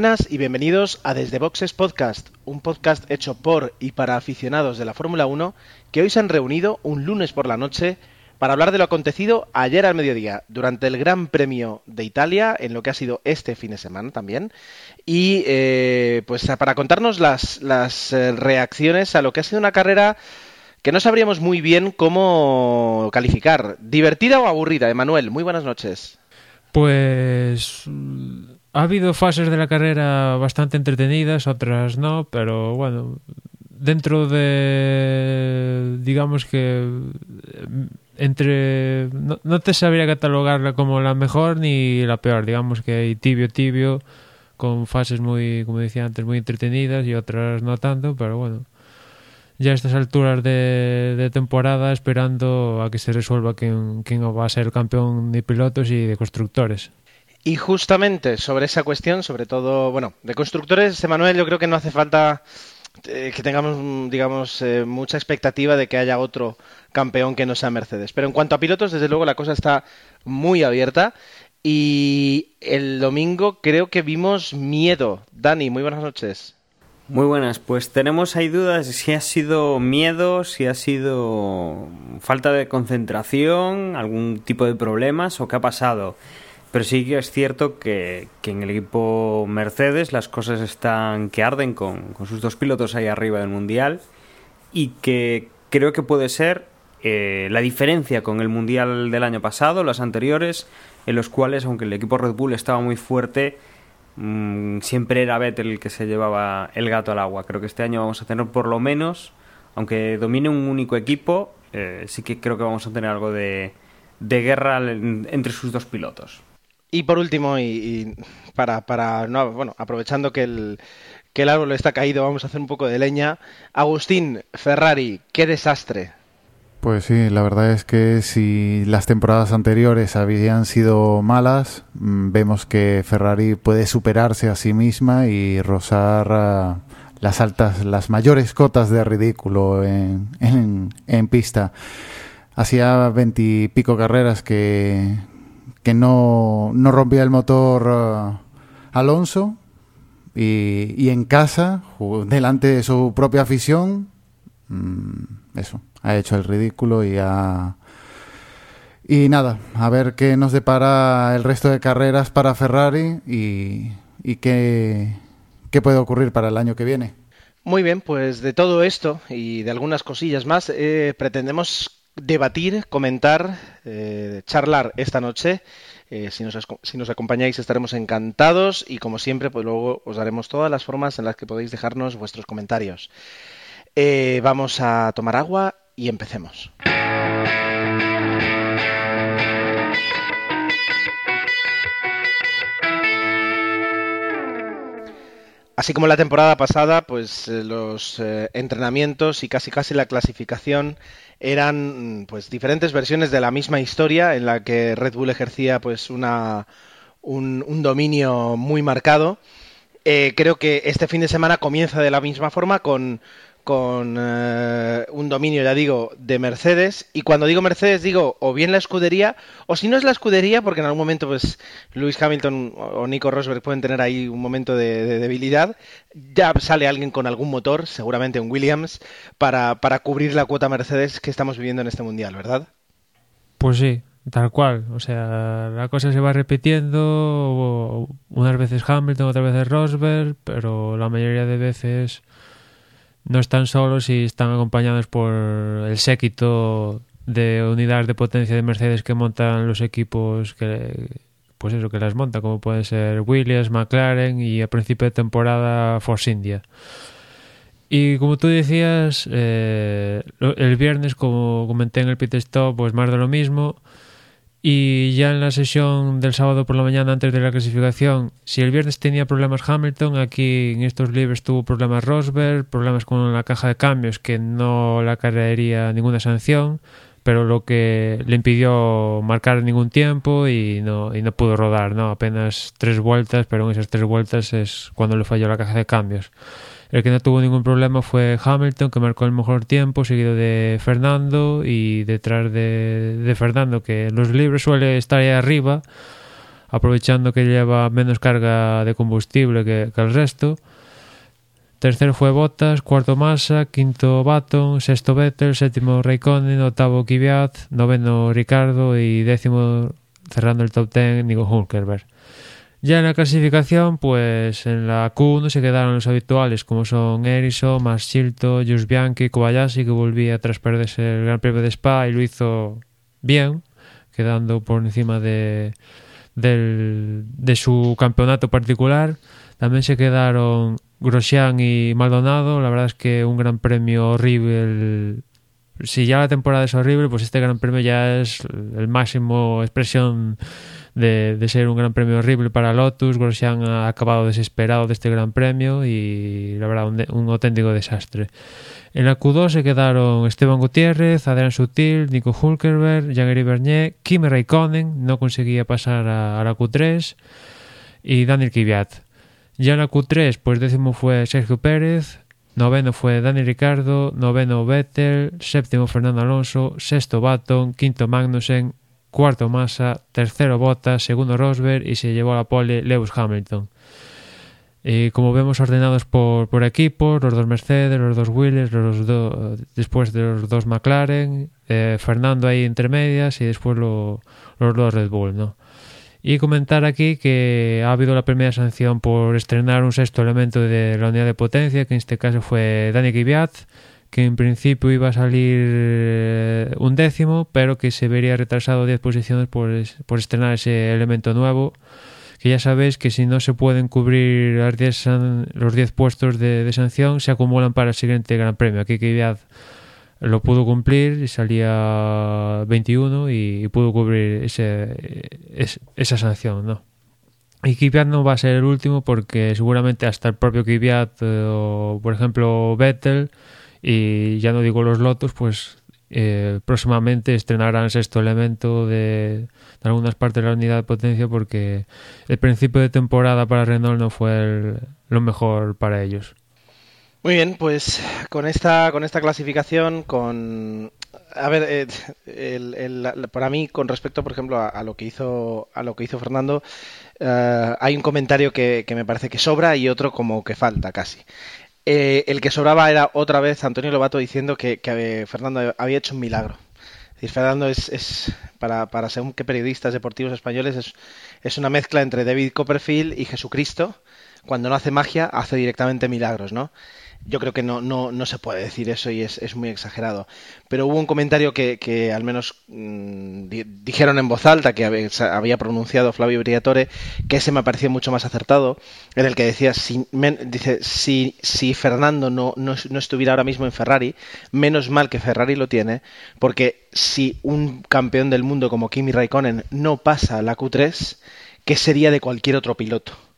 buenas y bienvenidos a Desde Boxes Podcast, un podcast hecho por y para aficionados de la Fórmula 1 que hoy se han reunido un lunes por la noche para hablar de lo acontecido ayer al mediodía durante el Gran Premio de Italia, en lo que ha sido este fin de semana también, y eh, pues para contarnos las, las eh, reacciones a lo que ha sido una carrera que no sabríamos muy bien cómo calificar. ¿Divertida o aburrida? Emanuel, muy buenas noches. Pues ha habido fases de la carrera bastante entretenidas, otras no, pero bueno, dentro de, digamos que entre, no, te sabría catalogarla como la mejor ni la peor, digamos que hay tibio, tibio, con fases muy, como decía antes, muy entretenidas y otras no tanto, pero bueno, ya a estas alturas de, temporada esperando a que se resuelva quién, quién va a ser campeón de pilotos y de constructores. Y justamente sobre esa cuestión, sobre todo, bueno, de constructores, Emanuel, yo creo que no hace falta eh, que tengamos, digamos, eh, mucha expectativa de que haya otro campeón que no sea Mercedes. Pero en cuanto a pilotos, desde luego la cosa está muy abierta. Y el domingo creo que vimos miedo. Dani, muy buenas noches. Muy buenas, pues tenemos ahí dudas si ha sido miedo, si ha sido falta de concentración, algún tipo de problemas o qué ha pasado. Pero sí que es cierto que, en el equipo Mercedes las cosas están que arden con, sus dos pilotos ahí arriba del Mundial y que creo que puede ser eh, la diferencia con el Mundial del año pasado, los anteriores, en los cuales, aunque el equipo Red Bull estaba muy fuerte, mm, siempre era Vettel el que se llevaba el gato al agua. Creo que este año vamos a tener por lo menos, aunque domine un único equipo, eh, sí que creo que vamos a tener algo de, de guerra entre sus dos pilotos. Y por último, y, para, para no, bueno, aprovechando que el, que el árbol está caído, vamos a hacer un poco de leña. Agustín, Ferrari, qué desastre. Pues sí, la verdad es que si las temporadas anteriores habían sido malas, mm, vemos que Ferrari puede superarse a sí misma y rozar ah, las altas, las mayores cotas de ridículo en, en, en pista. Hacía veintipico carreras que, que no, no rompía el motor uh, Alonso y, y, en casa, delante de su propia afición, mm, eso, ha hecho el ridículo y ha... Y nada, a ver qué nos depara el resto de carreras para Ferrari y, y qué, qué puede ocurrir para el año que viene. Muy bien, pues de todo esto y de algunas cosillas más, eh, pretendemos debatir, comentar, eh, charlar esta noche. Eh, si, nos, acompañáis estaremos encantados y como siempre pues luego os daremos todas las formas en las que podéis dejarnos vuestros comentarios. Eh, vamos a tomar agua y empecemos. Así como la temporada pasada, pues los entrenamientos y casi casi la clasificación eran pues diferentes versiones de la misma historia en la que Red Bull ejercía pues una, un, dominio muy marcado. Eh, creo que este fin de semana comienza de la misma forma con, con eh, un dominio, ya digo, de Mercedes. Y cuando digo Mercedes, digo o bien la escudería, o si no es la escudería, porque en algún momento, pues, Lewis Hamilton o Nico Rosberg pueden tener ahí un momento de, debilidad. Ya sale alguien con algún motor, seguramente un Williams, para, para cubrir la cuota Mercedes que estamos viviendo en este mundial, ¿verdad? Pues sí, Tal cual, o sea, la cosa se va repitiendo, unas veces Hamilton, otras veces Rosberg, pero la mayoría de veces no están solos y están acompañados por el séquito de unidades de potencia de Mercedes que montan los equipos que pues eso que las monta como pueden ser Williams, McLaren y a principio de temporada Force India. Y como tú decías, eh, el viernes, como comenté en el pit stop, pues más de lo mismo. Y ya en la sesión del sábado por la mañana antes de la clasificación, si el viernes tenía problemas Hamilton, aquí en estos libres tuvo problemas Rosberg, problemas con la caja de cambios que no la caería ninguna sanción, pero lo que le impidió marcar ningún tiempo y no, y no pudo rodar, ¿no? Apenas tres vueltas, pero en esas tres vueltas es cuando le falló la caja de cambios. El que no tuvo ningún problema fue Hamilton, que marcó el mejor tiempo, seguido de Fernando y detrás de, Fernando, que en los libres suele estar ahí arriba, aprovechando que lleva menos carga de combustible que, el resto. Tercero fue Bottas, cuarto Massa, quinto Baton, sexto Vettel, séptimo Raikkonen, octavo Kvyat, noveno Ricardo y décimo cerrando el top ten Nico Hulkenberg. Ya en la clasificación, pues en la Q1 se quedaron los habituales como son Ericsson, Maschilto, Jus Bianchi, Kobayashi que volvía tras perderse el Gran Premio de Spa y lo hizo bien, quedando por encima de, del, de su campeonato particular. También se quedaron Grosjean y Maldonado. La verdad es que un gran premio horrible. Si ya la temporada es horrible, pues este gran premio ya es el máximo expresión de, ser un gran premio horrible para Lotus. Grosjean ha acabado desesperado de este gran premio y la verdad un, auténtico desastre. En la Q2 se quedaron Esteban Gutiérrez, Adrián Sutil, Nico Hulkerberg, Jean-Éric Bernier, Kimi Raikkonen, no conseguía pasar a, a la Q3 y Daniel Kvyat. Ya en la Q3, pues décimo fue Sergio Pérez, noveno fue Dani Ricardo, noveno Vettel, séptimo Fernando Alonso, sexto Baton, quinto Magnussen, cuarto Massa, tercero Bottas, segundo Rosberg y se llevó a la pole Lewis Hamilton. Y como vemos ordenados por, por equipos, los dos Mercedes, los dos Williams, los do, después de los dos McLaren, eh, Fernando ahí entre medias y después lo, los dos Red Bull, ¿no? Y comentar aquí que ha habido la primera sanción por estrenar un sexto elemento de la unidad de potencia, que en este caso fue Dani Kvyat, que en principio iba a salir un décimo, pero que se vería retrasado 10 posiciones por, por estrenar ese elemento nuevo. Que ya sabéis que si no se pueden cubrir los 10, los 10 puestos de, sanción, se acumulan para el siguiente Gran Premio. Aquí Kvyat lo pudo cumplir y salía 21 y, pudo cubrir ese, es, esa sanción, ¿no? Y Kvyat no va a ser el último porque seguramente hasta el propio Kvyat eh, o por ejemplo Vettel y ya no digo los Lotus, pues eh, próximamente estrenarán sexto elemento de, algunas partes de la unidad de potencia porque el principio de temporada para Renault no fue el, lo mejor para ellos. Muy bien, pues con esta, con esta clasificación, con a ver, eh, para mí, con respecto, por ejemplo, a, lo que hizo a lo que hizo Fernando, uh, hay un comentario que, que, me parece que sobra y otro como que falta casi. Eh, el que sobraba era otra vez Antonio Lobato diciendo que, que Fernando había hecho un milagro. Es Fernando es, es para, para según qué periodistas deportivos españoles, es, es una mezcla entre David Copperfield y Jesucristo. Cuando no hace magia, hace directamente milagros, ¿no? Yo creo que no, no, no se puede decir eso y es, muy exagerado. Pero hubo un comentario que, que al menos di, dijeron en voz alta, que había, pronunciado Flavio Briatore, que ese me pareció mucho más acertado, en el que decía, si, men, dice, si, si Fernando no, no, no estuviera ahora mismo en Ferrari, menos mal que Ferrari lo tiene, porque si un campeón del mundo como Kimi Raikkonen no pasa la Q3, ¿qué sería de cualquier otro piloto?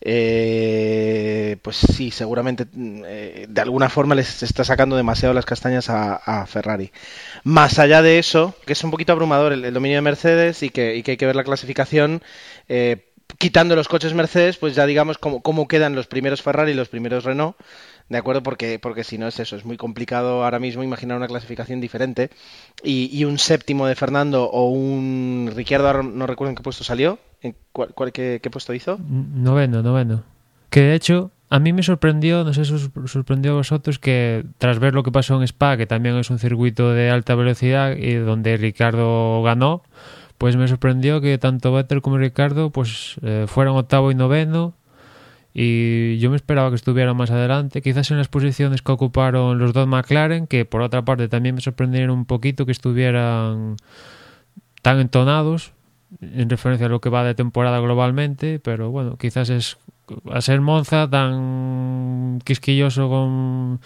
Eh, pues sí, seguramente eh, de alguna forma les está sacando demasiado las castañas a, Ferrari. Más allá de eso, que es un poquito abrumador el, dominio de Mercedes y que, y que, hay que ver la clasificación, eh, quitando los coches Mercedes, pues ya digamos cómo, cómo quedan los primeros Ferrari y los primeros Renault. ¿De acuerdo? Porque, porque si no es eso, es muy complicado ahora mismo imaginar una clasificación diferente. Y, y un séptimo de Fernando o un Ricciardo, no recuerdo en qué puesto salió. ¿En cuál, cuál qué, qué, puesto hizo? Noveno, noveno. Que de hecho, a mí me sorprendió, no sé si os sorprendió a vosotros, que tras ver lo que pasó en Spa, que también es un circuito de alta velocidad y donde Ricardo ganó, pues me sorprendió que tanto Vettel como Ricardo pues eh, fueran octavo y noveno y yo me esperaba que estuvieran más adelante, quizás en las posiciones que ocuparon los dos McLaren, que por otra parte también me sorprendieron un poquito que estuvieran tan entonados en referencia a lo que va de temporada globalmente, pero bueno, quizás es a ser Monza tan quisquilloso con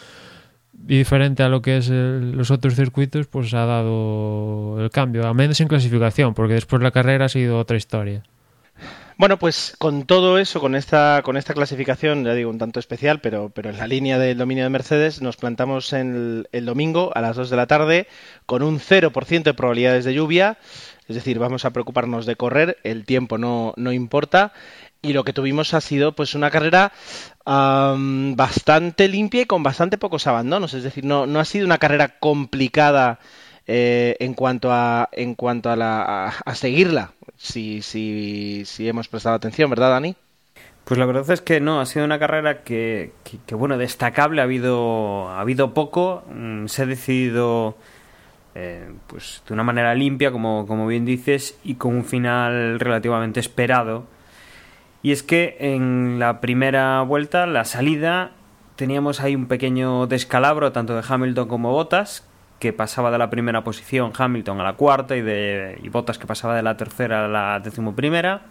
y diferente a lo que es el, los otros circuitos, pues ha dado el cambio, a menos en clasificación, porque después la carrera ha sido otra historia. Bueno, pues con todo eso, con esta, con esta clasificación, ya digo, un tanto especial, pero, pero en la línea del dominio de Mercedes, nos plantamos en el, domingo a las 2 de la tarde con un 0% de probabilidades de lluvia. Es decir, vamos a preocuparnos de correr, el tiempo no, no importa. Y lo que tuvimos ha sido pues una carrera bastante limpia y con bastante pocos abandonos. Es decir, no, no ha sido una carrera complicada eh, en cuanto a en cuanto a, la, a, seguirla, si, si, si hemos prestado atención, ¿verdad, Dani? Pues la verdad es que no, ha sido una carrera que, que, bueno, destacable, ha habido, ha habido poco, mm, se ha decidido eh, pues de una manera limpia, como, como bien dices, y con un final relativamente esperado. Y es que en la primera vuelta, la salida, teníamos ahí un pequeño descalabro tanto de Hamilton como Bottas, que pasaba de la primera posición Hamilton a la cuarta y, de, y Bottas que pasaba de la tercera a la decimoprimera,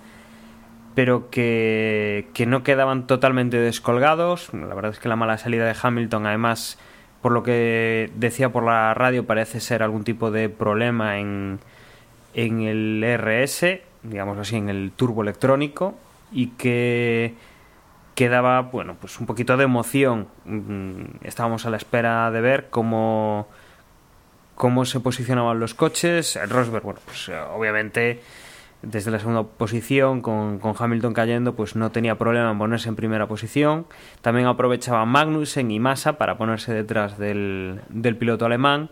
pero que, que no quedaban totalmente descolgados. La verdad es que la mala salida de Hamilton, además, por lo que decía por la radio, parece ser algún tipo de problema en, en el RS, digamos así, en el turbo electrónico, y que quedaba, bueno, pues un poquito de emoción. Mm, estábamos a la espera de ver cómo cómo se posicionaban los coches. Rosberg, bueno, pues eh, obviamente desde la segunda posición, con, Hamilton cayendo, pues no tenía problema en ponerse en primera posición. También aprovechaba Magnussen y Massa para ponerse detrás del, piloto alemán.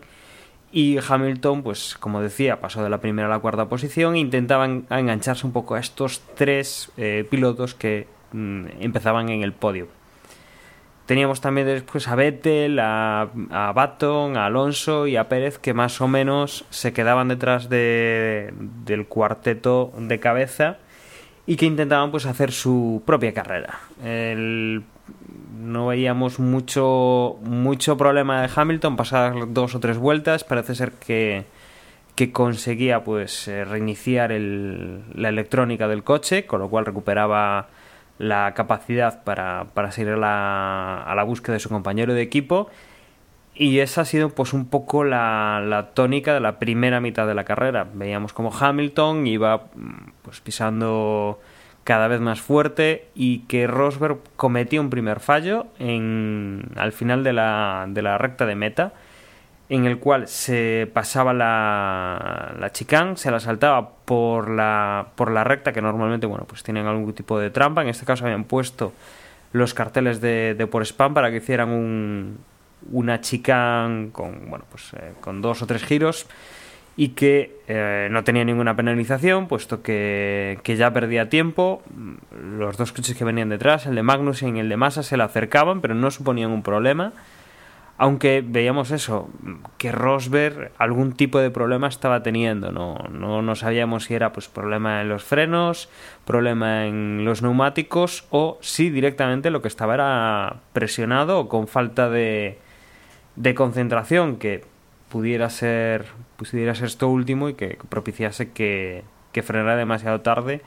Y Hamilton, pues como decía, pasó de la primera a la cuarta posición e intentaba engancharse un poco a estos tres eh, pilotos que mm, empezaban en el podio. Teníamos también después a Vettel, a, a Baton, a Alonso y a Pérez que más o menos se quedaban detrás de, del cuarteto de cabeza y que intentaban pues hacer su propia carrera. no veíamos mucho, mucho problema de Hamilton, pasar dos o tres vueltas, parece ser que, que conseguía pues eh, reiniciar el, la electrónica del coche, con lo cual recuperaba la capacidad para, para seguir a la, a la, búsqueda de su compañero de equipo y esa ha sido pues un poco la, la, tónica de la primera mitad de la carrera. Veíamos como Hamilton iba pues pisando cada vez más fuerte y que Rosberg cometió un primer fallo en, al final de la, de la recta de meta en el cual se pasaba la, la chicane, se la saltaba por la, por la recta, que normalmente bueno, pues tienen algún tipo de trampa. En este caso habían puesto los carteles de, de por spam para que hicieran un, una chicane con, bueno, pues, eh, con dos o tres giros y que eh, no tenía ninguna penalización, puesto que, que, ya perdía tiempo. Los dos coches que venían detrás, el de Magnus y el de Massa, se le acercaban, pero no suponían un problema aunque veíamos eso, que Rosberg algún tipo de problema estaba teniendo, no, no, no sabíamos si era pues problema en los frenos, problema en los neumáticos o si directamente lo que estaba era presionado o con falta de, de concentración que pudiera ser pudiera ser esto último y que propiciase que, que frenara demasiado tarde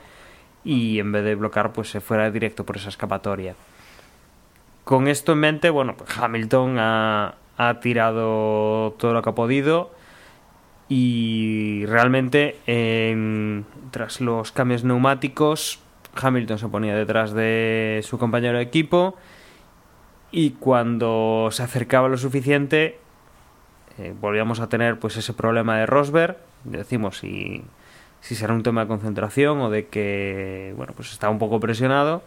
y en vez de bloquear pues se fuera directo por esa escapatoria. Con esto en mente, bueno, pues Hamilton ha, tirado todo lo que ha podido y realmente tras los cambios neumáticos Hamilton se ponía detrás de su compañero de equipo y cuando se acercaba lo suficiente eh, volvíamos a tener pues ese problema de Rosberg. Decimos si, si será un tema de concentración o de que bueno pues está un poco presionado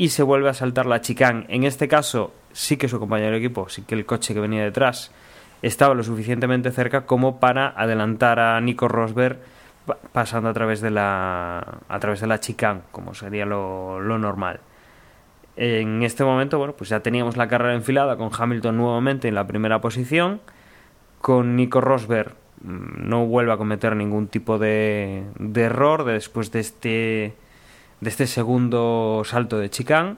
y se vuelve a saltar la chicane. En este caso, sí que su compañero de equipo, sí que el coche que venía detrás estaba lo suficientemente cerca como para adelantar a Nico Rosberg pasando a través de la a través de la chicane, como sería lo, lo normal. En este momento, bueno, pues ya teníamos la carrera enfilada con Hamilton nuevamente en la primera posición, con Nico Rosberg mm, no vuelve a cometer ningún tipo de, de error después de este de este segundo salto de chicane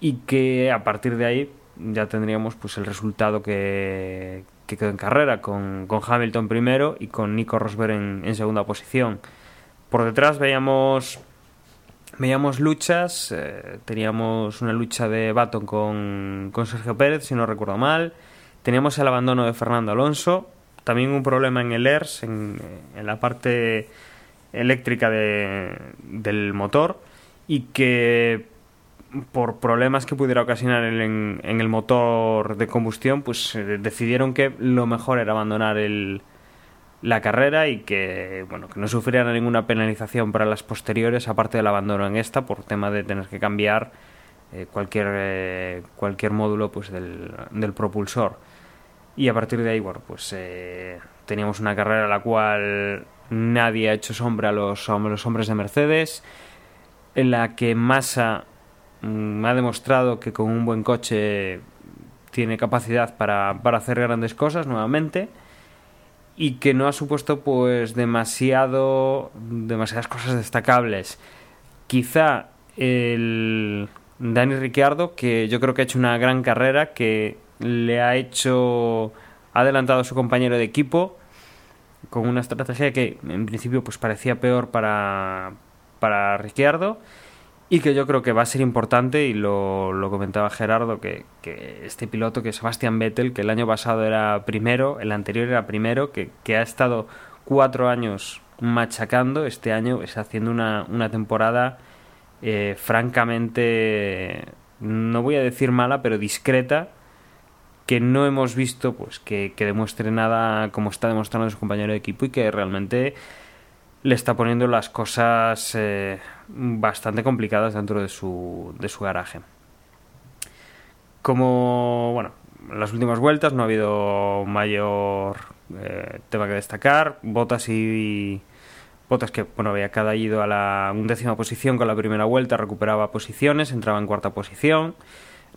y que a partir de ahí ya tendríamos pues el resultado que, que quedó en carrera con, con, Hamilton primero y con Nico Rosberg en, segunda posición. Por detrás veíamos veíamos luchas, eh, teníamos una lucha de Baton con, con Sergio Pérez, si no recuerdo mal, teníamos el abandono de Fernando Alonso, también un problema en el ERS, en, en la parte eléctrica de, del motor y que por problemas que pudiera ocasionar en, en el motor de combustión, pues eh, decidieron que lo mejor era abandonar el, la carrera y que bueno que no sufrieran ninguna penalización para las posteriores aparte del abandono en esta por tema de tener que cambiar eh, cualquier eh, cualquier módulo pues del, del, propulsor. Y a partir de ahí bueno pues eh, teníamos una carrera la cual nadie ha hecho sombra a los, a los hombres de Mercedes en la que Massa mm, ha demostrado que con un buen coche tiene capacidad para, para hacer grandes cosas nuevamente y que no ha supuesto pues demasiado demasiadas cosas destacables. Quizá el Dani Ricciardo que yo creo que ha hecho una gran carrera que le ha hecho ha adelantado a su compañero de equipo con una estrategia que en principio pues parecía peor para para Ricciardo y que yo creo que va a ser importante, y lo, lo comentaba Gerardo, que, que, este piloto, que Sebastian Vettel, que el año pasado era primero, el anterior era primero, que, que ha estado cuatro años machacando, este año está haciendo una, una temporada eh, francamente, no voy a decir mala, pero discreta, que no hemos visto pues que, que demuestre nada como está demostrando su compañero de equipo y que realmente le está poniendo las cosas eh, bastante complicadas dentro de su, de su garaje. Como, bueno, en las últimas vueltas no ha habido mayor eh, tema que destacar. Botas y, Botas que, bueno, había caído a la undécima posición con la primera vuelta, recuperaba posiciones, entraba en cuarta posición.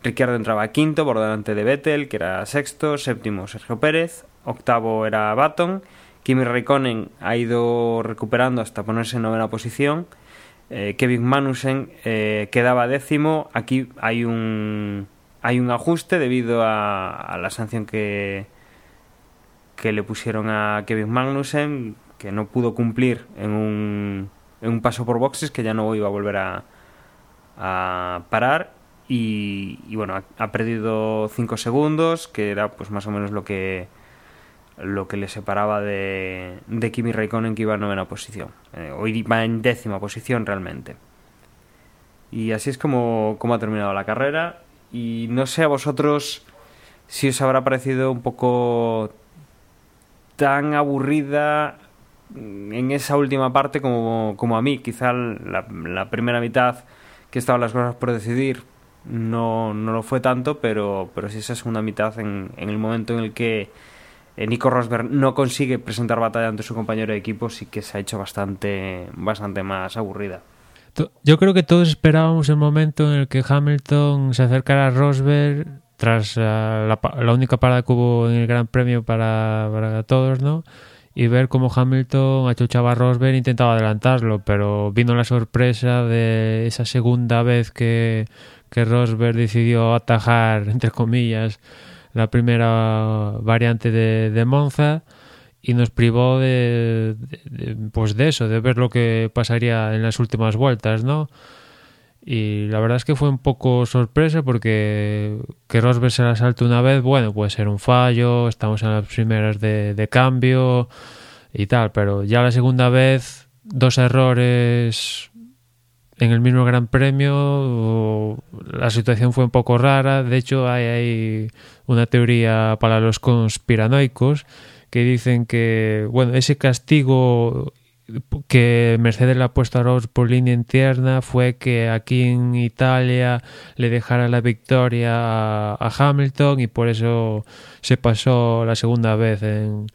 Ricciardo entraba a quinto por delante de Vettel, que era sexto, séptimo Sergio Pérez, octavo era Baton Kimi Raikkonen ha ido recuperando hasta ponerse en novena posición. Eh, Kevin Manusen eh, quedaba décimo. Aquí hay un, hay un ajuste debido a, la sanción que, que le pusieron a Kevin Magnussen, que no pudo cumplir en un, en un paso por boxes, que ya no iba a volver a, a parar. Y, bueno, ha, perdido 5 segundos, que era pues más o menos lo que lo que le separaba de, de Kimi Raikkonen que iba en novena posición. Eh, hoy va en décima posición realmente. Y así es como, como ha terminado la carrera. Y no sé a vosotros si os habrá parecido un poco tan aburrida en esa última parte como, como a mí. Quizá la, primera mitad que estaban las cosas por decidir no, no lo fue tanto, pero, pero sí esa segunda mitad en, el momento en el que eh, Nico Rosberg no consigue presentar batalla ante su compañero de equipo, sí que se ha hecho bastante, bastante más aburrida. Yo creo que todos esperábamos el momento en el que Hamilton se acercara a Rosberg tras la, la, única parada que hubo en el Gran Premio para, para todos, ¿no? Y ver cómo Hamilton achuchaba a Rosberg e intentaba adelantarlo, pero vino la sorpresa de esa segunda vez que, que Rosberg decidió atajar, entre comillas, la primera variante de, Monza y nos privó de, pues de eso, de ver lo que pasaría en las últimas vueltas, ¿no? Y la verdad es que fue un poco sorpresa porque que Rosberg se la salte una vez, bueno, puede ser un fallo, estamos en las primeras de cambio y tal, pero ya la segunda vez, dos errores en el mismo Gran Premio la situación fue un poco rara. De hecho, hay, hay, una teoría para los conspiranoicos que dicen que, bueno, ese castigo que Mercedes le ha puesto a Rose por línea interna fue que aquí en Italia le dejara la victoria a, a Hamilton y por eso se pasó la segunda vez en,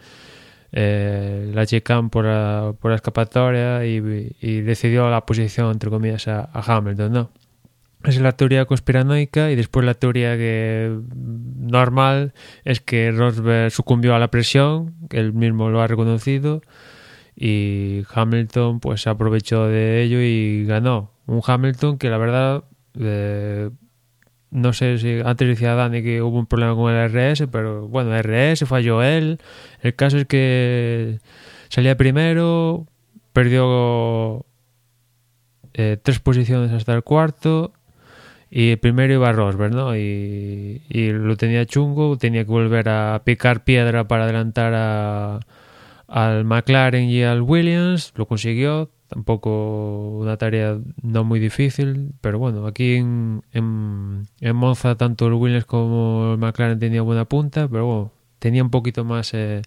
eh, la chicane por la, por la escapatoria y, decidió la posición, entre comillas, a, Hamilton, ¿no? Es la teoría conspiranoica y después la teoría que normal es que Rosberg sucumbió a la presión, él mismo lo ha reconocido y Hamilton pues aprovechó de ello y ganó. Un Hamilton que la verdad eh, no sé si antes decía Dani que hubo un problema con el RS, pero bueno, RS falló él. El caso es que salía primero, perdió eh, tres posiciones hasta el cuarto y el primero iba Rosberg, ¿no? Y, y, lo tenía chungo, tenía que volver a picar piedra para adelantar a, al McLaren y al Williams, lo consiguió, tampoco una tarea no muy difícil, pero bueno, aquí en, en, en Monza tanto el Williams como el McLaren tenían buena punta, pero bueno, tenía un poquito más eh,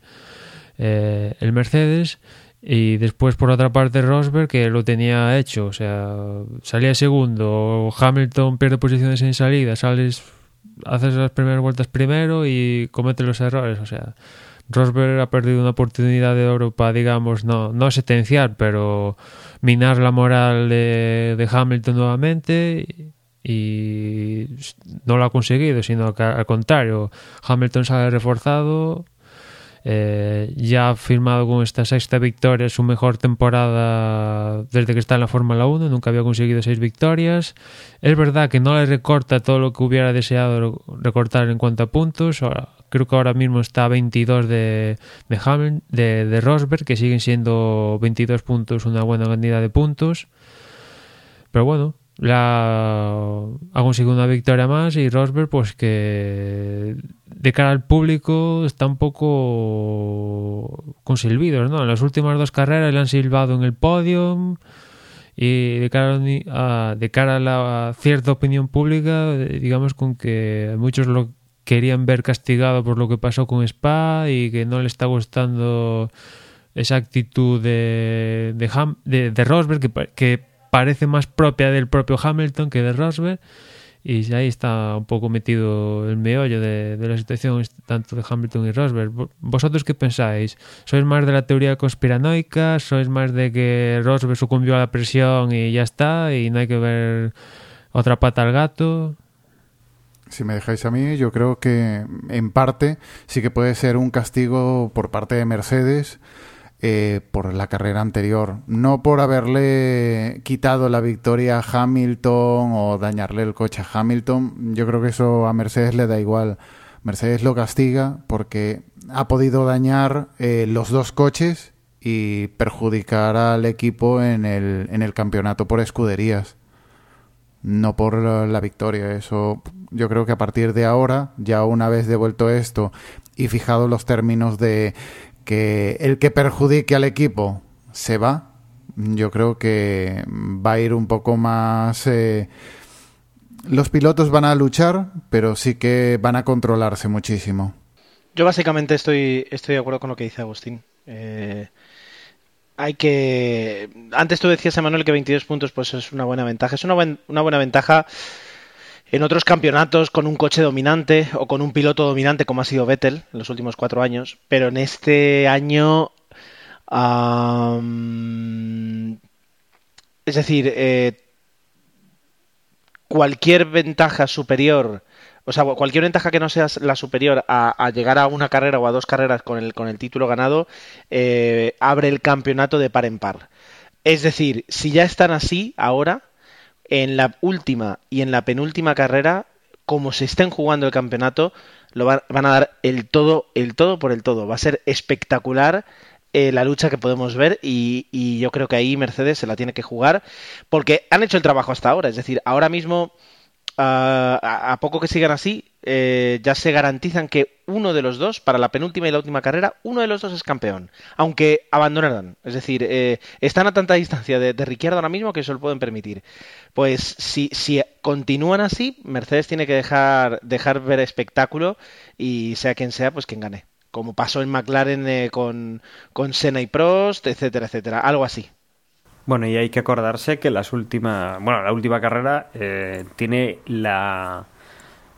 eh, el Mercedes y después por otra parte Rosberg que lo tenía hecho, o sea, salía segundo, Hamilton pierde posiciones en salida, sales, haces las primeras vueltas primero y comete los errores, o sea, Rosberg ha perdido una oportunidad de oro para, digamos, no, no sentenciar, pero minar la moral de, de Hamilton nuevamente y no lo ha conseguido, sino que al contrario, Hamilton sale reforzado, eh, ya ha firmado con esta sexta victoria su mejor temporada desde que está en la Fórmula 1, nunca había conseguido seis victorias. Es verdad que no le recorta todo lo que hubiera deseado recortar en cuanto a puntos, creo que ahora mismo está a 22 de, de, de Rosberg, que siguen siendo 22 puntos una buena cantidad de puntos. Pero bueno, la ha conseguido una victoria más y Rosberg pues que de cara al público está un poco con silbidos, ¿no? En las últimas dos carreras le han silbado en el podio y de cara a, de cara a la cierta opinión pública, digamos con que muchos lo querían ver castigado por lo que pasó con Spa y que no le está gustando esa actitud de, de, Rosberg que parece más propia del propio Hamilton que de Rosberg y ahí está un poco metido el meollo de, de, la situación tanto de Hamilton y Rosberg. ¿Vosotros qué pensáis? ¿Sois más de la teoría conspiranoica? ¿Sois más de que Rosberg sucumbió a la presión y ya está y no hay que ver otra pata al gato? Si me dejáis a mí, yo creo que en parte sí que puede ser un castigo por parte de Mercedes eh, por la carrera anterior. No por haberle quitado la victoria a Hamilton o dañarle el coche a Hamilton. Yo creo que eso a Mercedes le da igual. Mercedes lo castiga porque ha podido dañar eh, los dos coches y perjudicar al equipo en el, en el campeonato por escuderías. No por la, la victoria. Eso yo creo que a partir de ahora, ya una vez devuelto esto y fijado los términos de que el que perjudique al equipo se va, yo creo que va a ir un poco más... Eh, los pilotos van a luchar, pero sí que van a controlarse muchísimo. Yo básicamente estoy, estoy de acuerdo con lo que dice Agustín. Eh, hay que... Antes tú decías, Emanuel, que 22 puntos pues es una buena ventaja. Es una, una buena ventaja en otros campeonatos con un coche dominante o con un piloto dominante como ha sido Vettel en los últimos cuatro años, pero en este año... Es decir, eh, cualquier ventaja superior, o sea, cualquier ventaja que no sea la superior a, a llegar a una carrera o a dos carreras con el, con el título ganado, eh, abre el campeonato de par en par. Es decir, si ya están así ahora, en la última y en la penúltima carrera, como se estén jugando el campeonato, lo van, a dar el todo, el todo por el todo. Va a ser espectacular eh, la lucha que podemos ver y, y, yo creo que ahí Mercedes se la tiene que jugar porque han hecho el trabajo hasta ahora. Es decir, ahora mismo, uh, a, poco que sigan así, eh, ya se garantizan que uno de los dos, para la penúltima y la última carrera, uno de los dos es campeón, aunque abandonaran. Es decir, eh, están a tanta distancia de, de, ahora mismo que se lo pueden permitir. Pues si, si continúan así, Mercedes tiene que dejar, dejar ver espectáculo y sea quien sea, pues quien gane. Como pasó en McLaren eh, con, con Senna y Prost, etcétera, etcétera. Algo así. Bueno, y hay que acordarse que las últimas, bueno, la última carrera tiene la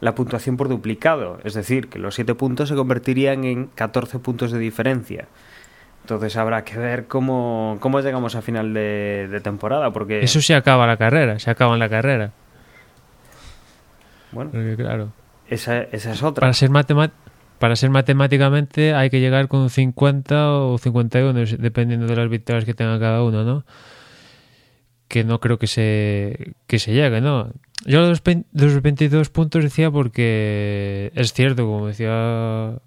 la puntuación por duplicado, es decir, que los 7 puntos se convertirían en 14 puntos de diferencia. Entonces habrá que ver cómo, cómo llegamos a final de, de, temporada, porque... Eso se acaba la carrera, se acaba en la carrera. Bueno, porque, claro. Esa, esa es otra. Para ser, para ser matemáticamente hay que llegar con 50 o 51, dependiendo de las victorias que tenga cada uno, ¿no? Que no creo que se, que se llegue, ¿no? Yo los, los 22 puntos decía porque es cierto, como decía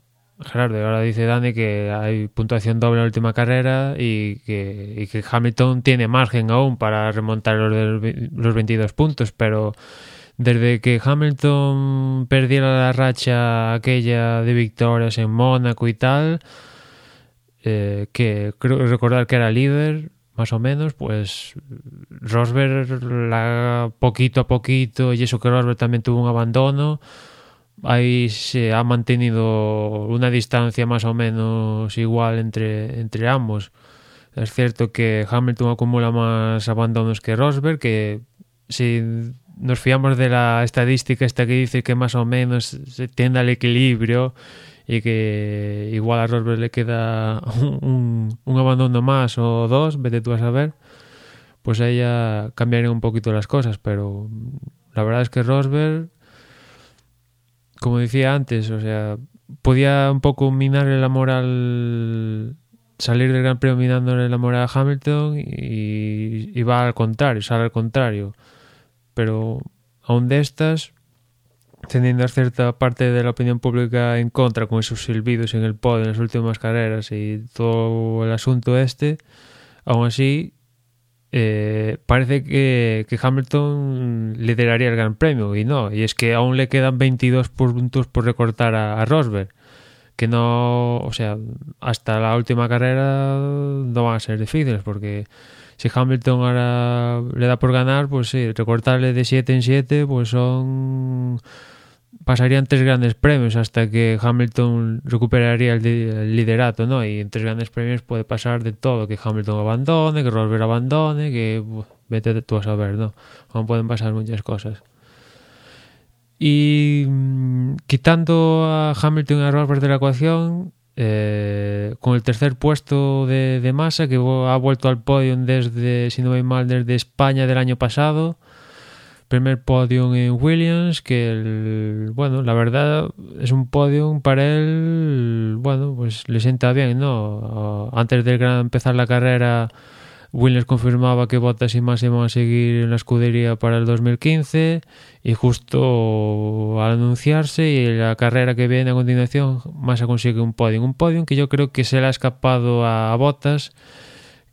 Gerardo, ahora dice Dani que hay puntuación doble en la última carrera y que, y que Hamilton tiene margen aún para remontar los, los 22 puntos, pero desde que Hamilton perdiera la racha aquella de victorias en Mónaco y tal, eh, que creo recordar que era líder, más o menos, pues Rosberg la, poquito a poquito, y eso que Rosberg también tuvo un abandono, ahí se ha mantenido una distancia más o menos igual entre, entre ambos. Es cierto que Hamilton acumula más abandonos que Rosberg, que si nos fiamos de la estadística esta que dice que más o menos se tiende al equilibrio y que igual a Rosberg le queda un, abandono más o dos, vete tú a saber, pues ahí ya cambiarían un poquito las cosas, pero la verdad es que Rosberg, como decía antes, o sea, podía un poco minarle la moral salir del Gran Premio minándole la moral a Hamilton y, y va al contrario, sale al contrario. Pero aún de estas, teniendo cierta parte de la opinión pública en contra con esos silbidos en el podio en las últimas carreras y todo el asunto este, aún así eh, parece que, que, Hamilton lideraría el Gran Premio y no, y es que aún le quedan 22 puntos por recortar a, a Rosberg que no, o sea, hasta la última carrera no van a ser difíciles porque si Hamilton ahora le da por ganar, pues sí, recortarle de 7 en 7, pues son pasarían tres grandes premios hasta que Hamilton recuperaría el, liderato, ¿no? Y en tres grandes premios puede pasar de todo, que Hamilton abandone, que Rosberg abandone, que vete tú a saber, ¿no? Aún pueden pasar muchas cosas. Y mm, quitando a Hamilton y a Rosberg de la ecuación, eh, con el tercer puesto de, de, Massa, que ha vuelto al podio desde, si no voy mal, desde España del año pasado. Primer podio en Williams, que el, bueno, la verdad es un podio para él, bueno, pues le sienta bien, ¿no? Antes de empezar la carrera Williams confirmaba que Bottas y Massa iban a seguir en la escudería para el 2015 y justo al anunciarse y la carrera que viene a continuación Massa consigue un podium, un podium que yo creo que se le ha escapado a Bottas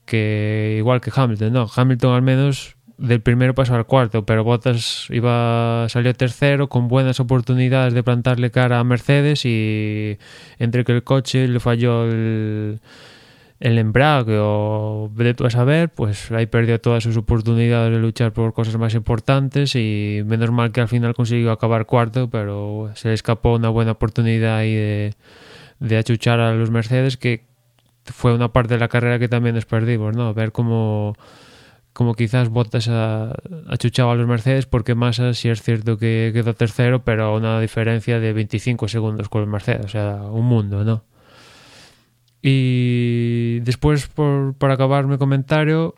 que igual que Hamilton, no, Hamilton al menos del primero pasó al cuarto, pero Bottas iba salió tercero con buenas oportunidades de plantarle cara a Mercedes y entre que el coche le falló el embrague o de a saber, pues ahí perdió todas sus oportunidades de luchar por cosas más importantes y menos mal que al final consiguió acabar cuarto, pero se le escapó una buena oportunidad ahí de, de achuchar a los Mercedes que fue una parte de la carrera que también nos perdimos, ¿no? Ver cómo, cómo quizás Bottas achuchaba a los Mercedes porque Massa sí es cierto que quedó tercero, pero una diferencia de 25 segundos con los Mercedes, o sea, un mundo, ¿no? Y después, por, por acabar mi comentario,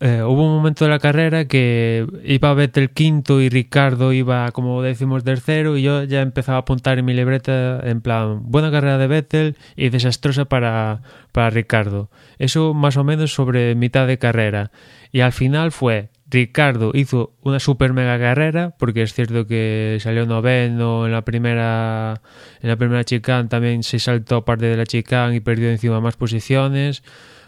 eh, hubo un momento de la carrera que iba Vettel quinto y Ricardo iba como décimos tercero y yo ya empezaba a apuntar en mi libreta en plan buena carrera de Vettel y desastrosa para, para Ricardo. Eso más o menos sobre mitad de carrera. Y al final fue Ricardo hizo una super mega carrera porque es cierto que salió noveno en la primera en la primera chicane también se saltó parte de la chicane y perdió encima más posiciones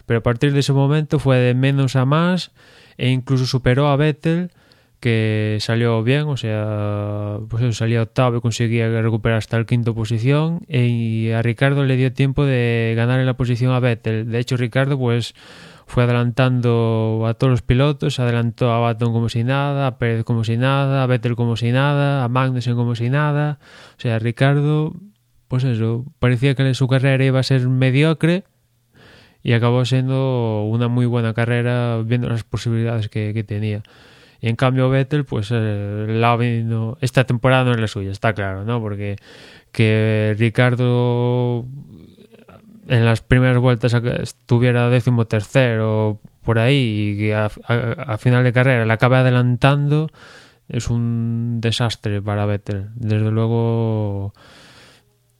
pero a partir de ese momento fue de menos a más e incluso superó a Vettel que salió bien, o sea, pues salía octavo y conseguía recuperar hasta el quinto posición y a Ricardo le dio tiempo de ganar en la posición a Vettel. De hecho, Ricardo pues fue adelantando a todos los pilotos, adelantó a Baton como si nada, a Pérez como si nada, a Vettel como si nada, a Magnussen como si nada. O sea, Ricardo, pues eso, parecía que su carrera iba a ser mediocre y acabó siendo una muy buena carrera viendo las posibilidades que, tenía. Y en cambio Vettel, pues eh, esta temporada no es la suya, está claro, ¿no? Porque que Ricardo en las primeras vueltas estuviera décimo tercero por ahí y que a, final de carrera le acabe adelantando es un desastre para Vettel. Desde luego,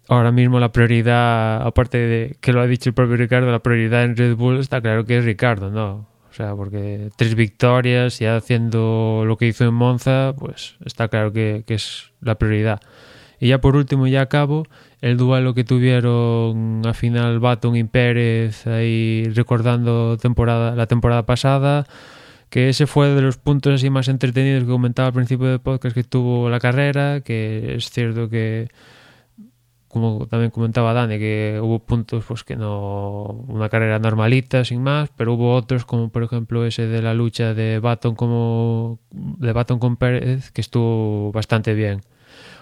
ahora mismo la prioridad, aparte de que lo ha dicho el propio Ricardo, la prioridad en Red Bull está claro que es Ricardo, ¿no? O sea, porque tres victorias y haciendo lo que hizo en Monza, pues está claro que, que es la prioridad. Y ya por último, ya acabo, el duelo que tuvieron a final Baton y Pérez ahí recordando temporada, la temporada pasada que ese fue de los puntos así más entretenidos que comentaba al principio del podcast que tuvo la carrera, que es cierto que como también comentaba Dani, que hubo puntos pues que no una carrera normalita sin más, pero hubo otros como por ejemplo ese de la lucha de Baton como de Baton con Pérez que estuvo bastante bien.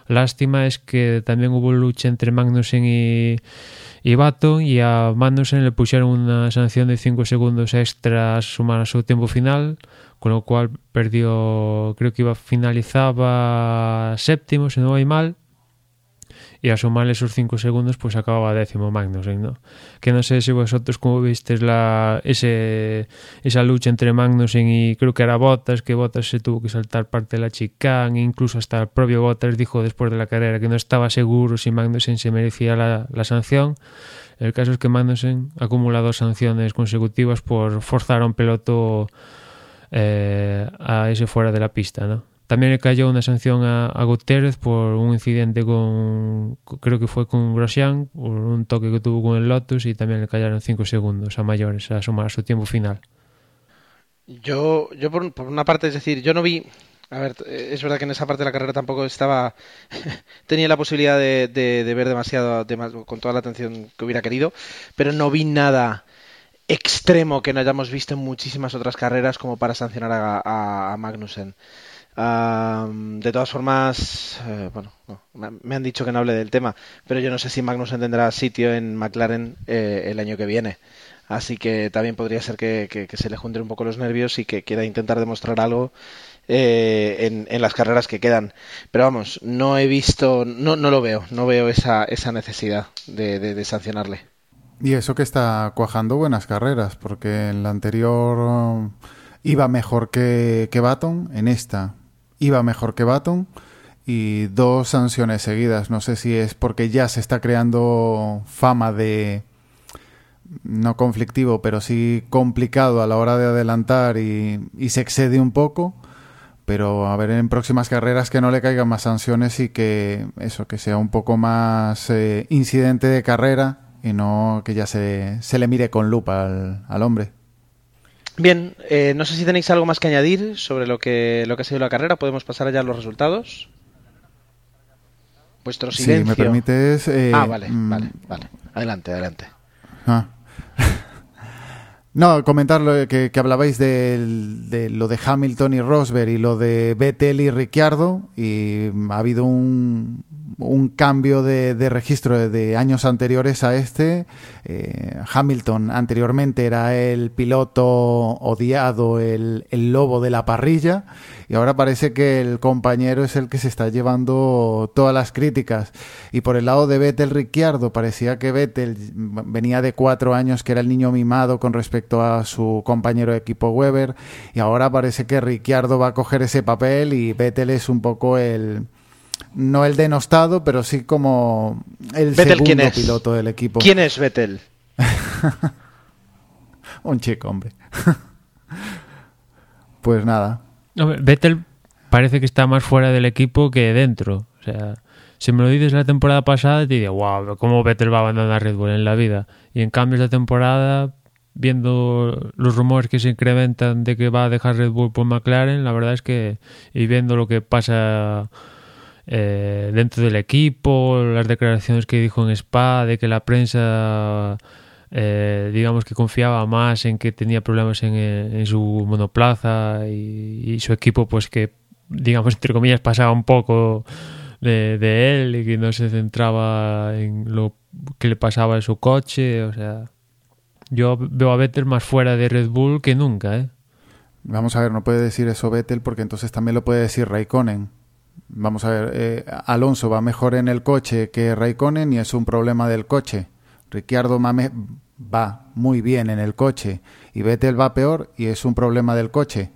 Lástima es que también hubo lucha entre Magnussen y, Baton y a Magnussen le pusieron una sanción de 5 segundos extra a sumar a su tiempo final, con lo cual perdió, creo que iba finalizaba séptimo, si no voy mal, y a sumarle esos 5 segundos pues acababa décimo Magnussen, ¿no? Que no sé si vosotros como visteis la, ese, esa lucha entre Magnussen y creo que era Bottas, que Bottas se tuvo que saltar parte de la chicane, incluso hasta el propio Bottas dijo después de la carrera que no estaba seguro si Magnussen se merecía la, la sanción. El caso es que Magnussen acumula dos sanciones consecutivas por forzar a un piloto eh, a ese fuera de la pista, ¿no? También le cayó una sanción a, a Gutiérrez por un incidente con, creo que fue con Grosjean, por un toque que tuvo con el Lotus y también le cayeron 5 segundos a mayores a sumar su tiempo final. Yo, yo por, una parte, es decir, yo no vi. A ver, es verdad que en esa parte de la carrera tampoco estaba. tenía la posibilidad de, de, de ver demasiado, de, con toda la atención que hubiera querido, pero no vi nada extremo que no hayamos visto en muchísimas otras carreras como para sancionar a, a, a Magnussen. Uh, de todas formas, eh, bueno, no, me han dicho que no hable del tema, pero yo no sé si Magnussen tendrá sitio en McLaren eh, el año que viene. Así que también podría ser que, se le junten un poco los nervios y que quiera intentar demostrar algo eh, en, las carreras que quedan. Pero vamos, no he visto, no, no lo veo, no veo esa, esa necesidad de, sancionarle. Y eso que está cuajando buenas carreras, porque en la anterior iba mejor que, que Baton, en esta iba mejor que Baton y dos sanciones seguidas. No sé si es porque ya se está creando fama de no conflictivo, pero sí complicado a la hora de adelantar y, se excede un poco. Pero a ver en próximas carreras que no le caigan más sanciones y que eso, que sea un poco más eh, incidente de carrera y no que ya se, se le mire con lupa al, al hombre. Bien, eh, no sé si tenéis algo más que añadir sobre lo que, lo que ha sido la carrera. Podemos pasar allá a los resultados. Vuestro silencio. Si me permites. Eh, ah, vale, mmm... vale, vale. Adelante, adelante. Ah. No, comentar lo que, que hablabais de, de, lo de Hamilton y Rosberg y lo de Vettel y Ricciardo y ha habido un, un cambio de, registro de, de, años anteriores a este. Eh, Hamilton anteriormente era el piloto odiado, el, el, lobo de la parrilla, y ahora parece que el compañero es el que se está llevando todas las críticas. Y por el lado de Vettel Ricciardo, parecía que Vettel venía de cuatro años, que era el niño mimado con respecto a su compañero de equipo Weber, y ahora parece que Ricciardo va a coger ese papel y Vettel es un poco el no el denostado, pero sí como el Vettel, segundo ¿quién es? piloto del equipo. ¿Quién es Vettel? Un chico, hombre. pues nada. Vettel parece que está más fuera del equipo que dentro. O sea, si me lo dices la temporada pasada, te diría, wow, ¿cómo Vettel va a abandonar Red Bull en la vida? Y en cambio, esta temporada, viendo los rumores que se incrementan de que va a dejar Red Bull por McLaren, la verdad es que, y viendo lo que pasa eh, dentro del equipo, las declaraciones que dijo en Spa, de que la prensa, eh, digamos que confiaba más en que tenía problemas en, su monoplaza y, y, su equipo, pues que, digamos, entre comillas, pasaba un poco de, de, él y que no se centraba en lo que le pasaba en su coche, o sea, yo veo a Vettel más fuera de Red Bull que nunca, ¿eh? Vamos a ver, no puede decir eso Vettel porque entonces también lo puede decir Raikkonen Vamos a ver, eh, Alonso va mejor en el coche que Raikkonen y es un problema del coche. Ricciardo Mame va muy bien en el coche y Vettel va peor y es un problema del coche.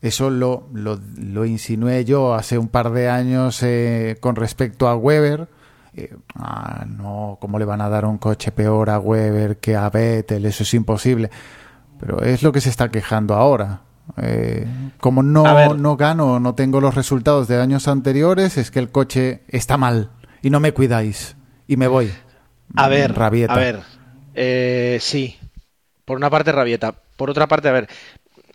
Eso lo, lo, insinué yo hace un par de años eh, con respecto a Weber. Eh, ah, no, ¿cómo le van a dar un coche peor a Weber que a Vettel? Eso es imposible. Pero es lo que se está quejando ahora. Eh, como no, no gano, no tengo los resultados de años anteriores, es que el coche está mal y no me cuidáis y me voy. A ver, rabieta. a ver, eh, sí, por una parte rabieta, por otra parte, a ver,